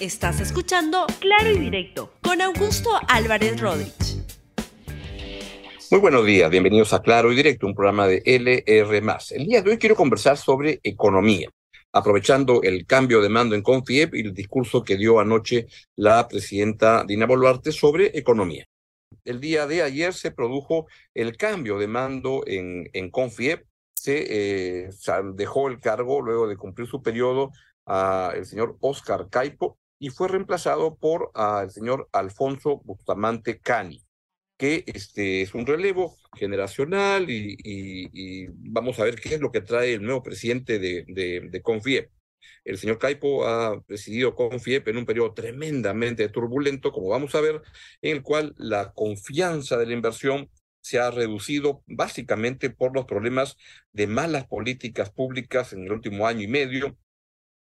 Estás escuchando Claro y Directo con Augusto Álvarez Rodríguez. Muy buenos días, bienvenidos a Claro y Directo, un programa de LR. El día de hoy quiero conversar sobre economía, aprovechando el cambio de mando en Confiep y el discurso que dio anoche la presidenta Dina Boluarte sobre economía. El día de ayer se produjo el cambio de mando en, Confiep, se eh, dejó el cargo luego de cumplir su periodo a el señor Oscar Caipo y fue reemplazado por uh, el señor Alfonso Bustamante Cani, que este, es un relevo generacional y, vamos a ver qué es lo que trae el nuevo presidente de, de, de Confiep. El señor Caipo ha presidido Confiep en un periodo tremendamente turbulento, como vamos a ver, en el cual la confianza de la inversión se ha reducido básicamente por los problemas de malas políticas públicas en el último año y medio,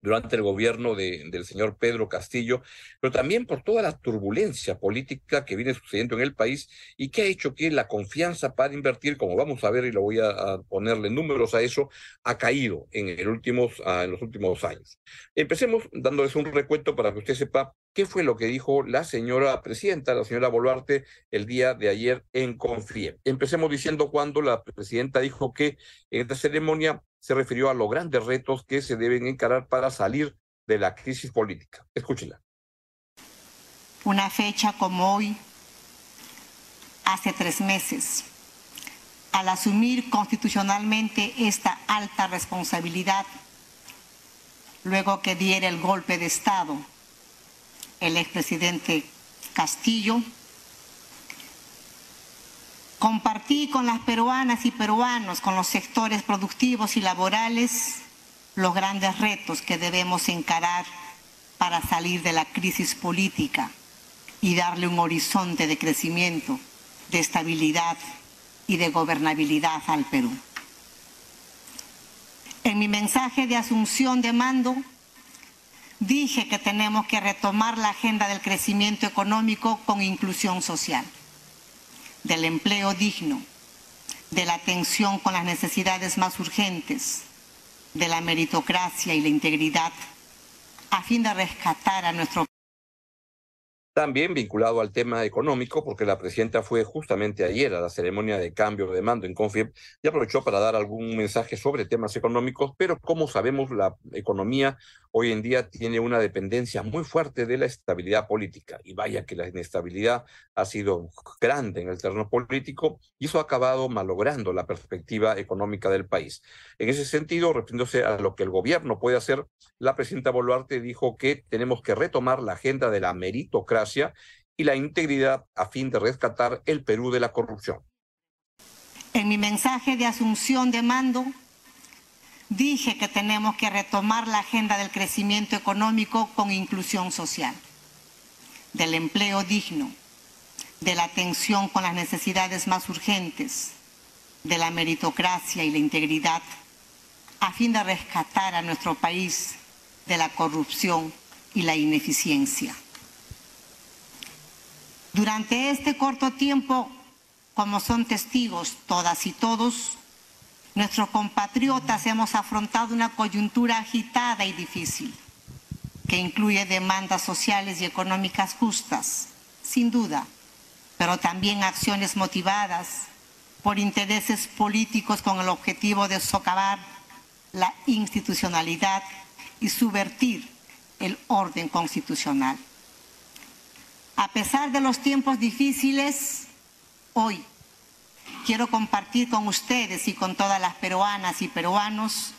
durante el gobierno de, del señor Pedro Castillo, pero también por toda la turbulencia política que viene sucediendo en el país y que ha hecho que la confianza para invertir, como vamos a ver y lo voy a, ponerle números a eso, ha caído en, el últimos, uh, en los últimos años. Empecemos dándoles un recuento para que usted sepa qué fue lo que dijo la señora presidenta, la señora Boluarte, el día de ayer en Confie. Empecemos diciendo cuando la presidenta dijo que en esta ceremonia se refirió a los grandes retos que se deben encarar para salir de la crisis política. Escúchela. Una fecha como hoy, hace tres meses, al asumir constitucionalmente esta alta responsabilidad, luego que diera el golpe de Estado el expresidente Castillo, Compartí con las peruanas y peruanos, con los sectores productivos y laborales, los grandes retos que debemos encarar para salir de la crisis política y darle un horizonte de crecimiento, de estabilidad y de gobernabilidad al Perú. En mi mensaje de asunción de mando, dije que tenemos que retomar la agenda del crecimiento económico con inclusión social del empleo digno, de la atención con las necesidades más urgentes, de la meritocracia y la integridad, a fin de rescatar a nuestro también vinculado al tema económico, porque la presidenta fue justamente ayer a la ceremonia de cambio de mando en Confiep y aprovechó para dar algún mensaje sobre temas económicos, pero como sabemos, la economía hoy en día tiene una dependencia muy fuerte de la estabilidad política. Y vaya que la inestabilidad ha sido grande en el terreno político y eso ha acabado malogrando la perspectiva económica del país. En ese sentido, refiriéndose a lo que el gobierno puede hacer, la presidenta Boluarte dijo que tenemos que retomar la agenda de la meritocracia y la integridad a fin de rescatar el Perú de la corrupción. En mi mensaje de asunción de mando, dije que tenemos que retomar la agenda del crecimiento económico con inclusión social, del empleo digno, de la atención con las necesidades más urgentes, de la meritocracia y la integridad, a fin de rescatar a nuestro país de la corrupción y la ineficiencia. Durante este corto tiempo, como son testigos todas y todos, Nuestros compatriotas hemos afrontado una coyuntura agitada y difícil, que incluye demandas sociales y económicas justas, sin duda, pero también acciones motivadas por intereses políticos con el objetivo de socavar la institucionalidad y subvertir el orden constitucional. A pesar de los tiempos difíciles, hoy quiero compartir con ustedes y con todas las peruanas y peruanos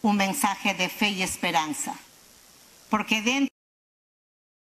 un mensaje de fe y esperanza. Porque dentro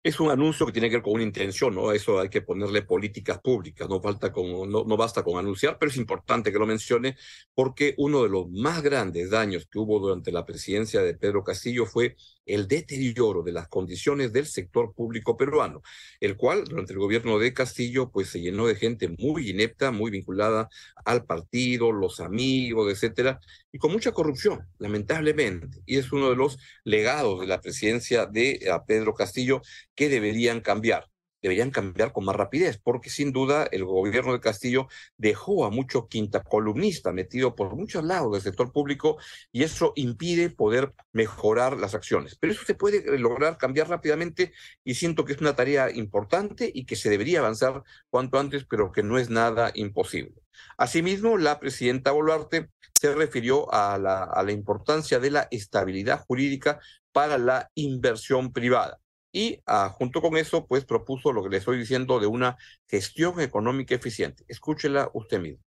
es un anuncio que tiene que ver con una intención, ¿no? Eso hay que ponerle políticas públicas, no, falta con, no, no basta con anunciar, pero es importante que lo mencione porque uno de los más grandes daños que hubo durante la presidencia de Pedro Castillo fue el deterioro de las condiciones del sector público peruano, el cual durante el gobierno de Castillo pues se llenó de gente muy inepta, muy vinculada al partido, los amigos, etcétera, y con mucha corrupción, lamentablemente. Y es uno de los legados de la presidencia de Pedro Castillo que deberían cambiar. Deberían cambiar con más rapidez, porque sin duda el gobierno de Castillo dejó a mucho quinta columnista metido por muchos lados del sector público y eso impide poder mejorar las acciones. Pero eso se puede lograr cambiar rápidamente y siento que es una tarea importante y que se debería avanzar cuanto antes, pero que no es nada imposible. Asimismo, la presidenta Boluarte se refirió a la, a la importancia de la estabilidad jurídica para la inversión privada. Y ah, junto con eso, pues propuso lo que le estoy diciendo de una gestión económica eficiente. Escúchela usted mismo.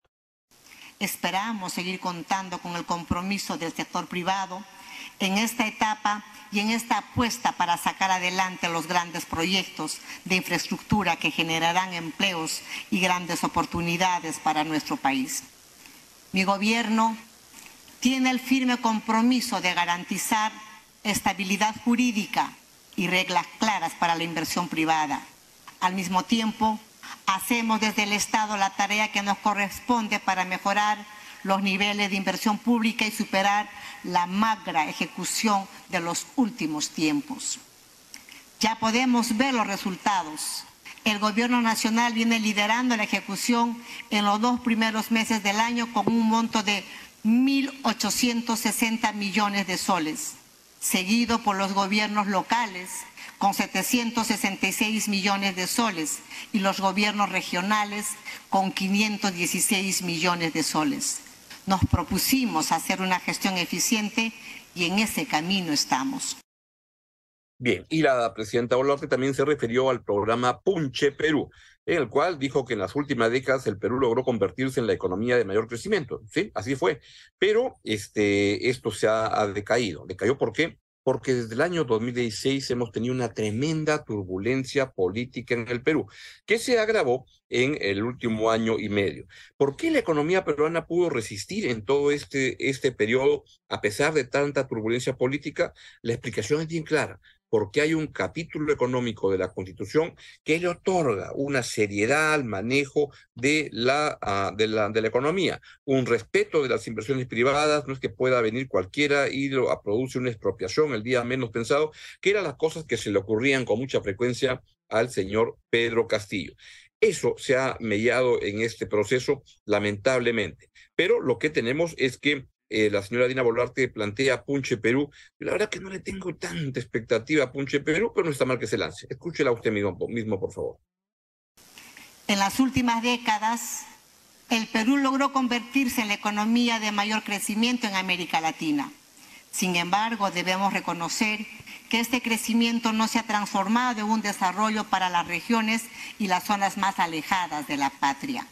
Esperamos seguir contando con el compromiso del sector privado en esta etapa y en esta apuesta para sacar adelante los grandes proyectos de infraestructura que generarán empleos y grandes oportunidades para nuestro país. Mi gobierno tiene el firme compromiso de garantizar estabilidad jurídica y reglas claras para la inversión privada. Al mismo tiempo, hacemos desde el Estado la tarea que nos corresponde para mejorar los niveles de inversión pública y superar la magra ejecución de los últimos tiempos. Ya podemos ver los resultados. El Gobierno Nacional viene liderando la ejecución en los dos primeros meses del año con un monto de 1.860 millones de soles seguido por los gobiernos locales con 766 millones de soles y los gobiernos regionales con 516 millones de soles. Nos propusimos hacer una gestión eficiente y en ese camino estamos. Bien, y la presidenta Boluarte también se refirió al programa Punche Perú, en el cual dijo que en las últimas décadas el Perú logró convertirse en la economía de mayor crecimiento. Sí, así fue. Pero este, esto se ha, ha decaído. ¿Decayó por qué? porque desde el año 2016 hemos tenido una tremenda turbulencia política en el Perú, que se agravó en el último año y medio. ¿Por qué la economía peruana pudo resistir en todo este, este periodo a pesar de tanta turbulencia política? La explicación es bien clara porque hay un capítulo económico de la Constitución que le otorga una seriedad al manejo de la, ah, de la, de la economía, un respeto de las inversiones privadas, no es que pueda venir cualquiera y lo, a produce una expropiación el día menos pensado, que eran las cosas que se le ocurrían con mucha frecuencia al señor Pedro Castillo. Eso se ha mellado en este proceso, lamentablemente. Pero lo que tenemos es que eh, la señora Dina Boluarte plantea Punche Perú. la verdad que no le tengo tanta expectativa a Punche Perú, pero no está mal que se lance. Escúchela usted mismo, mismo, por favor. En las últimas décadas, el Perú logró convertirse en la economía de mayor crecimiento en América Latina. Sin embargo, debemos reconocer que este crecimiento no se ha transformado en un desarrollo para las regiones y las zonas más alejadas de la patria.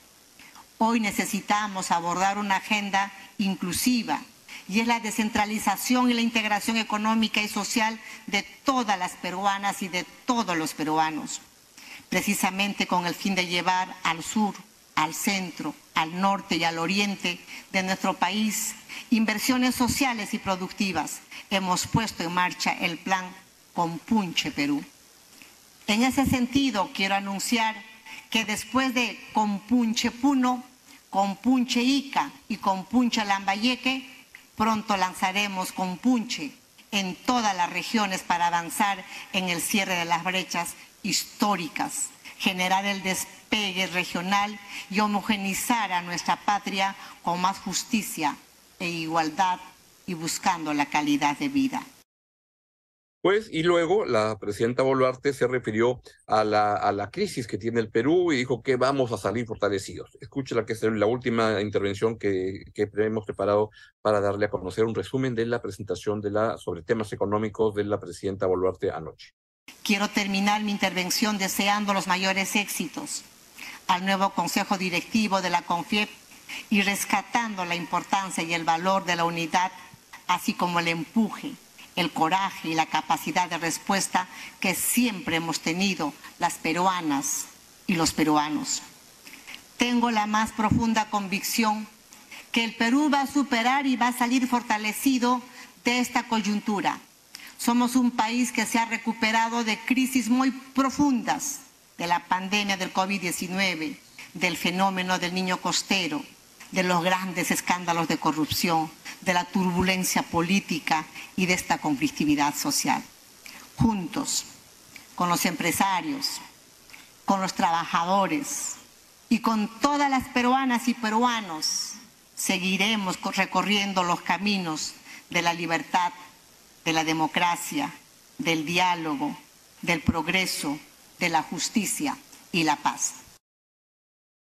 Hoy necesitamos abordar una agenda inclusiva y es la descentralización y la integración económica y social de todas las peruanas y de todos los peruanos, precisamente con el fin de llevar al sur, al centro, al norte y al oriente de nuestro país inversiones sociales y productivas. Hemos puesto en marcha el plan Compunche Perú. En ese sentido, quiero anunciar que después de Compunche Puno, con Punche Ica y con Punche Lambayeque, pronto lanzaremos con Punche en todas las regiones para avanzar en el cierre de las brechas históricas, generar el despegue regional y homogenizar a nuestra patria con más justicia e igualdad y buscando la calidad de vida. Pues, y luego la presidenta Boluarte se refirió a la, crisis que tiene el Perú y dijo que vamos a salir fortalecidos. Escúchela, que es la última intervención que, que hemos preparado para darle a conocer un resumen de la presentación sobre temas económicos de la presidenta Boluarte anoche. Quiero terminar mi intervención deseando los mayores éxitos al nuevo Consejo Directivo de la CONFIEP y rescatando la importancia y el valor de la unidad, así como el empuje el coraje y la capacidad de respuesta que siempre hemos tenido las peruanas y los peruanos. Tengo la más profunda convicción que el Perú va a superar y va a salir fortalecido de esta coyuntura. Somos un país que se ha recuperado de crisis muy profundas, de la pandemia del COVID-19, del fenómeno del niño costero, de los grandes escándalos de corrupción, de la turbulencia política y de esta conflictividad social. Juntos, con los empresarios, con los trabajadores y con todas las peruanas y peruanos seguiremos recorriendo los caminos de la libertad, de la democracia, del diálogo, del progreso, de la justicia y la paz.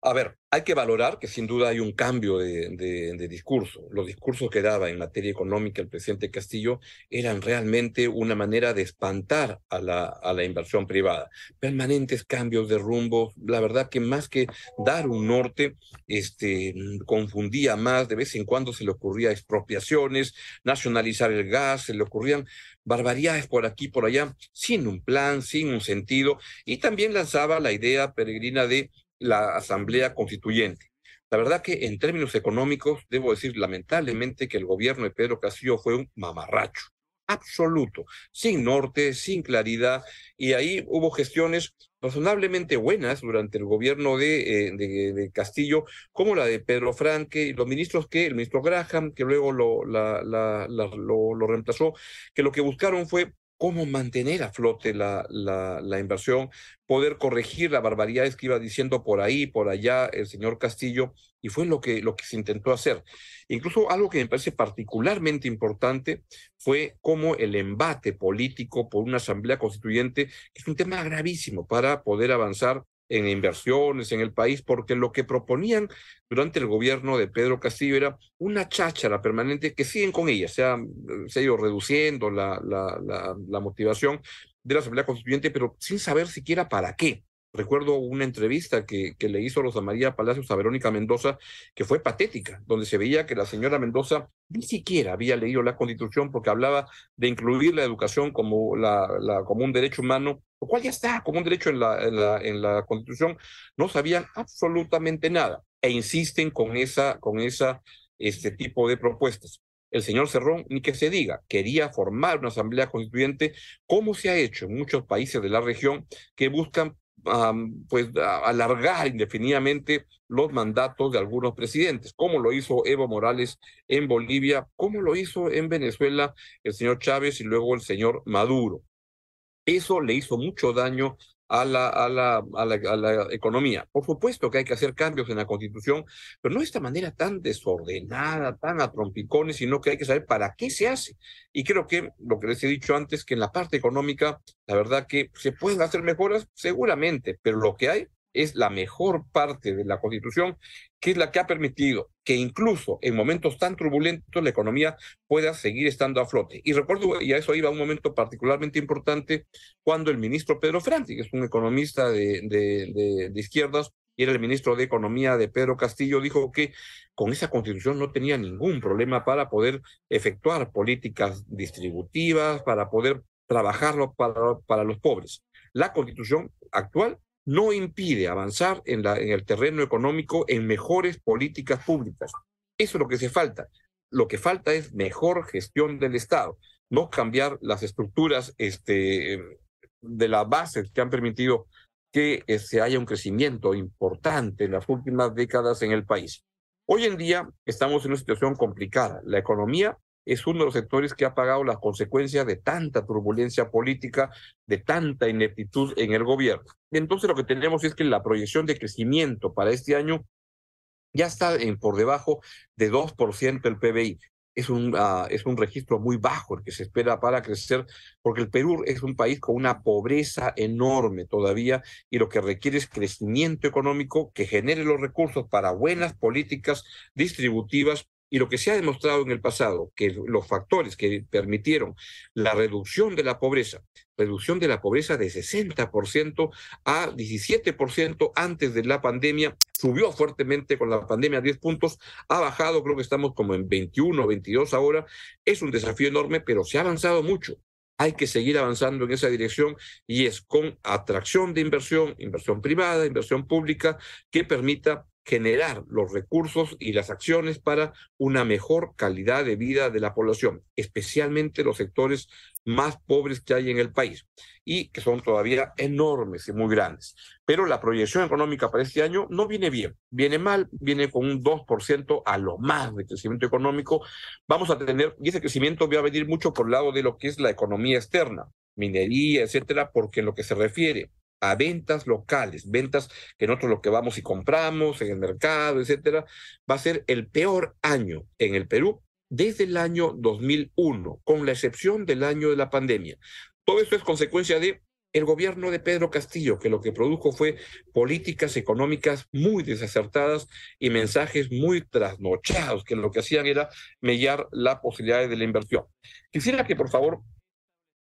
A ver, hay que valorar que sin duda hay un cambio de, discurso. Los discursos que daba en materia económica el presidente Castillo eran realmente una manera de espantar a la, inversión privada. Permanentes cambios de rumbo. La verdad que más que dar un norte, este, confundía más. De vez en cuando se le ocurría expropiaciones, nacionalizar el gas, se le ocurrían barbaridades por aquí, por allá, sin un plan, sin un sentido. Y también lanzaba la idea peregrina de la Asamblea Constituyente. La verdad que en términos económicos, debo decir lamentablemente que el gobierno de Pedro Castillo fue un mamarracho absoluto, sin norte, sin claridad, y ahí hubo gestiones razonablemente buenas durante el gobierno de, eh, de, Castillo, como la de Pedro Franque y los ministros que, el ministro Graham, que luego lo, lo, lo reemplazó, que lo que buscaron fue cómo mantener a flote la, la, la, inversión, poder corregir las barbaridades que iba diciendo por ahí, por allá el señor Castillo, y fue lo que, lo que se intentó hacer. Incluso algo que me parece particularmente importante fue cómo el embate político por una asamblea constituyente, es un tema gravísimo para poder avanzar en inversiones en el país, porque lo que proponían durante el gobierno de Pedro Castillo era una cháchara permanente que siguen con ella, se ha, se ha ido reduciendo la, la, la motivación de la Asamblea Constituyente, pero sin saber siquiera para qué. Recuerdo una entrevista que, que, le hizo Rosa María Palacios a Verónica Mendoza, que fue patética, donde se veía que la señora Mendoza ni siquiera había leído la Constitución porque hablaba de incluir la educación como, la, como un derecho humano, lo cual ya está como un derecho en la, en la, en la Constitución. No sabían absolutamente nada e insisten con esa, con esa, este tipo de propuestas. El señor Cerrón, ni que se diga, quería formar una asamblea constituyente, como se ha hecho en muchos países de la región que buscan pues alargar indefinidamente los mandatos de algunos presidentes, como lo hizo Evo Morales en Bolivia, como lo hizo en Venezuela el señor Chávez y luego el señor Maduro. Eso le hizo mucho daño a la, a, la, a, la, economía. Por supuesto que hay que hacer cambios en la constitución, pero no de esta manera tan desordenada, tan a trompicones, sino que hay que saber para qué se hace. Y creo que lo que les he dicho antes, que en la parte económica, la verdad que se pueden hacer mejoras, seguramente, pero lo que hay es la mejor parte de la Constitución, que es la que ha permitido que incluso en momentos tan turbulentos la economía pueda seguir estando a flote. Y recuerdo, y a eso iba un momento particularmente importante, cuando el ministro Pedro Franti, que es un economista de, de, izquierdas, y era el ministro de Economía de Pedro Castillo, dijo que con esa constitución no tenía ningún problema para poder efectuar políticas distributivas, para poder trabajarlo para, para los pobres. La constitución actual no impide avanzar en, el terreno económico en mejores políticas públicas. Eso es lo que se falta. Lo que falta es mejor gestión del Estado, no cambiar las estructuras este, de las bases que han permitido que se este, haya un crecimiento importante en las últimas décadas en el país. Hoy en día estamos en una situación complicada. La economía es uno de los sectores que ha pagado las consecuencias de tanta turbulencia política, de tanta ineptitud en el gobierno. Entonces lo que tenemos es que la proyección de crecimiento para este año ya está en, por debajo de 2% del PBI. Es un, uh, es un registro muy bajo el que se espera para crecer, porque el Perú es un país con una pobreza enorme todavía y lo que requiere es crecimiento económico que genere los recursos para buenas políticas distributivas y lo que se ha demostrado en el pasado, que los factores que permitieron la reducción de la pobreza, reducción de la pobreza de 60% a 17% antes de la pandemia, subió fuertemente con la pandemia a 10 puntos, ha bajado, creo que estamos como en 21, 22 ahora, es un desafío enorme, pero se ha avanzado mucho. Hay que seguir avanzando en esa dirección y es con atracción de inversión, inversión privada, inversión pública, que permita generar los recursos y las acciones para una mejor calidad de vida de la población, especialmente los sectores más pobres que hay en el país y que son todavía enormes y muy grandes. Pero la proyección económica para este año no viene bien, viene mal, viene con un 2% a lo más de crecimiento económico. Vamos a tener, y ese crecimiento va a venir mucho por el lado de lo que es la economía externa, minería, etcétera, porque en lo que se refiere a ventas locales, ventas que nosotros lo que vamos y compramos en el mercado, etcétera, va a ser el peor año en el Perú desde el año 2001, con la excepción del año de la pandemia. Todo esto es consecuencia de el gobierno de Pedro Castillo, que lo que produjo fue políticas económicas muy desacertadas y mensajes muy trasnochados, que lo que hacían era mellar la posibilidad de la inversión. Quisiera que por favor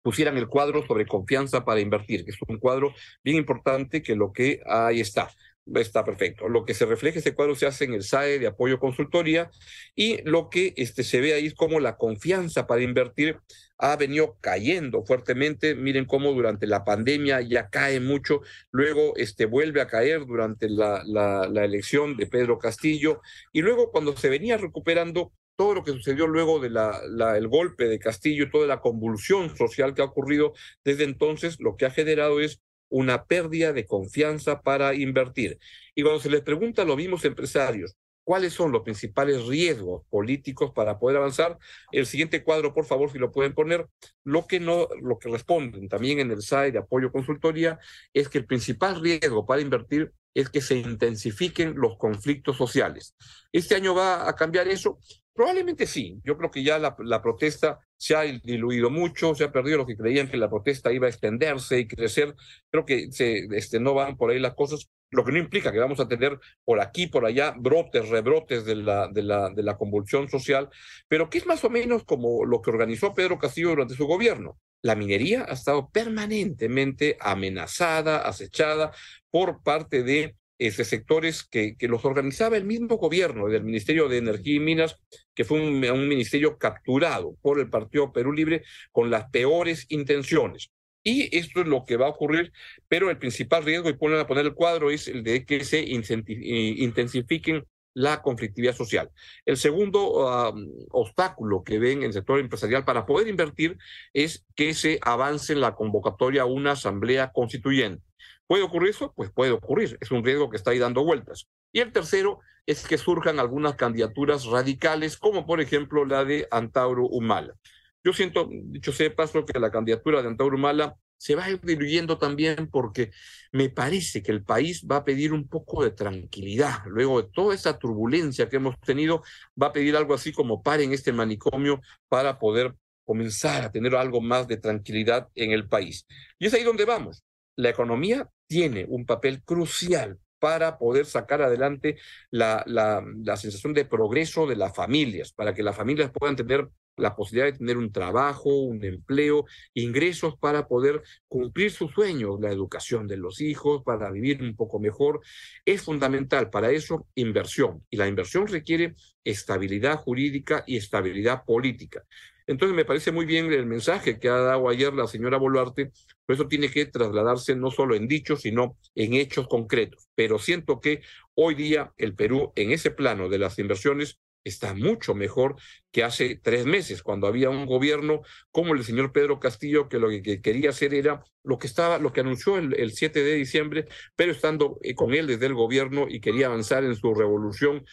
pusieran el cuadro sobre confianza para invertir, que es un cuadro bien importante que lo que ahí está. Está perfecto. Lo que se refleja este cuadro se hace en el SAE de apoyo consultoría y lo que este, se ve ahí es como la confianza para invertir ha venido cayendo fuertemente. Miren cómo durante la pandemia ya cae mucho, luego este, vuelve a caer durante la elección de Pedro Castillo y luego cuando se venía recuperando todo lo que sucedió luego del el golpe de Castillo y toda la convulsión social que ha ocurrido desde entonces, lo que ha generado es una pérdida de confianza para invertir. Y cuando se les pregunta a los mismos empresarios cuáles son los principales riesgos políticos para poder avanzar, el siguiente cuadro, por favor, si lo pueden poner, lo que no, lo que responden también en el SAE de apoyo consultoría es que el principal riesgo para invertir es que se intensifiquen los conflictos sociales. ¿Este año va a cambiar eso? Probablemente sí. Yo creo que ya la, protesta se ha diluido mucho, se ha perdido lo que creían que la protesta iba a extenderse y crecer. Creo que se, este, no van por ahí las cosas, lo que no implica que vamos a tener por aquí, por allá, brotes, rebrotes de la, de la, de la convulsión social, pero que es más o menos como lo que organizó Pedro Castillo durante su gobierno. La minería ha estado permanentemente amenazada, acechada por parte de este, sectores que, que, los organizaba el mismo gobierno del Ministerio de Energía y Minas, que fue un, un, ministerio capturado por el Partido Perú Libre con las peores intenciones. Y esto es lo que va a ocurrir, pero el principal riesgo, y ponen a poner el cuadro, es el de que se intensifiquen la conflictividad social. El segundo um, obstáculo que ven en el sector empresarial para poder invertir es que se avance en la convocatoria a una asamblea constituyente. ¿Puede ocurrir eso? Pues puede ocurrir. Es un riesgo que está ahí dando vueltas. Y el tercero es que surjan algunas candidaturas radicales, como por ejemplo la de Antauro Humala. Yo siento, dicho sea de paso, que la candidatura de Antauro Humala se va a ir diluyendo también porque me parece que el país va a pedir un poco de tranquilidad. Luego de toda esa turbulencia que hemos tenido, va a pedir algo así como paren este manicomio para poder comenzar a tener algo más de tranquilidad en el país. Y es ahí donde vamos. La economía tiene un papel crucial para poder sacar adelante la, la, la, sensación de progreso de las familias, para que las familias puedan tener la posibilidad de tener un trabajo, un empleo, ingresos para poder cumplir sus sueños, la educación de los hijos, para vivir un poco mejor. Es fundamental para eso inversión y la inversión requiere estabilidad jurídica y estabilidad política. Entonces me parece muy bien el mensaje que ha dado ayer la señora Boluarte, pero eso tiene que trasladarse no solo en dichos, sino en hechos concretos. Pero siento que hoy día el Perú en ese plano de las inversiones está mucho mejor que hace tres meses, cuando había un gobierno como el señor Pedro Castillo, que lo que quería hacer era lo que estaba, lo que anunció el, el 7 de diciembre, pero estando eh, con él desde el gobierno y quería avanzar en su revolución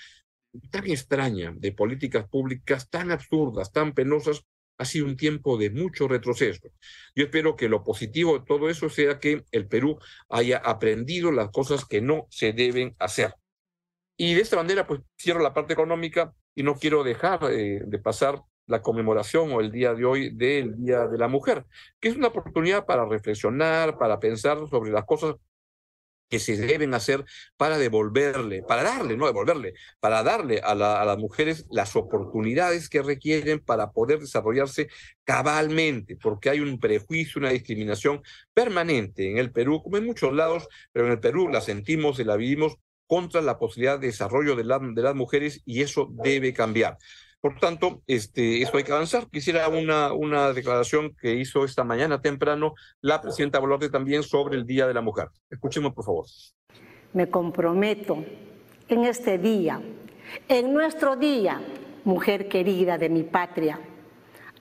tan extraña de políticas públicas, tan absurdas, tan penosas, ha sido un tiempo de mucho retroceso. Yo espero que lo positivo de todo eso sea que el Perú haya aprendido las cosas que no se deben hacer. Y de esta manera, pues cierro la parte económica y no quiero dejar eh, de pasar la conmemoración o el día de hoy del Día de la Mujer, que es una oportunidad para reflexionar, para pensar sobre las cosas que se deben hacer para devolverle, para darle, no devolverle, para darle a, la, las mujeres las oportunidades que requieren para poder desarrollarse cabalmente, porque hay un prejuicio, una discriminación permanente en el Perú, como en muchos lados, pero en el Perú la sentimos y la vivimos contra la posibilidad de desarrollo de las mujeres y eso debe cambiar. Por tanto, este, eso hay que avanzar. Quisiera una, una declaración que hizo esta mañana temprano la presidenta Boluarte también sobre el Día de la Mujer. Escuchemos, por favor. Me comprometo en este día, en nuestro día, mujer querida de mi patria,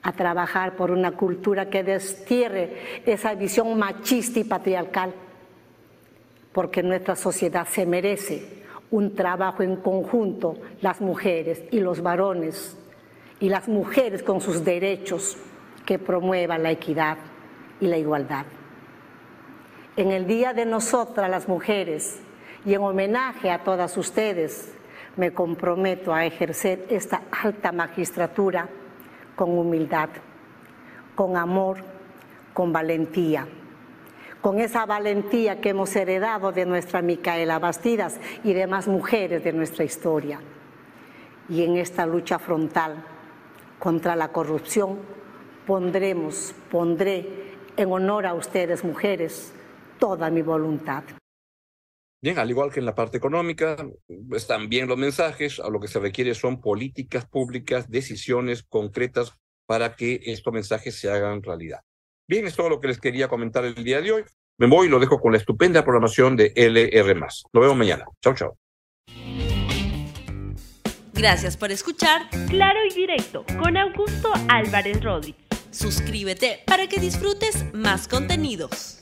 a trabajar por una cultura que destierre esa visión machista y patriarcal porque nuestra sociedad se merece un trabajo en conjunto, las mujeres y los varones, y las mujeres con sus derechos que promuevan la equidad y la igualdad. En el Día de nosotras las mujeres y en homenaje a todas ustedes, me comprometo a ejercer esta alta magistratura con humildad, con amor, con valentía con esa valentía que hemos heredado de nuestra Micaela Bastidas y demás mujeres de nuestra historia. Y en esta lucha frontal contra la corrupción pondremos, pondré en honor a ustedes mujeres toda mi voluntad. Bien, al igual que en la parte económica, están bien los mensajes, a lo que se requiere son políticas públicas, decisiones concretas para que estos mensajes se hagan realidad. Bien, es todo lo que les quería comentar el día de hoy. Me voy y lo dejo con la estupenda programación de LR. Nos vemos mañana. Chao, chao. Gracias por escuchar Claro y Directo con Augusto Álvarez Rodríguez. Suscríbete para que disfrutes más contenidos.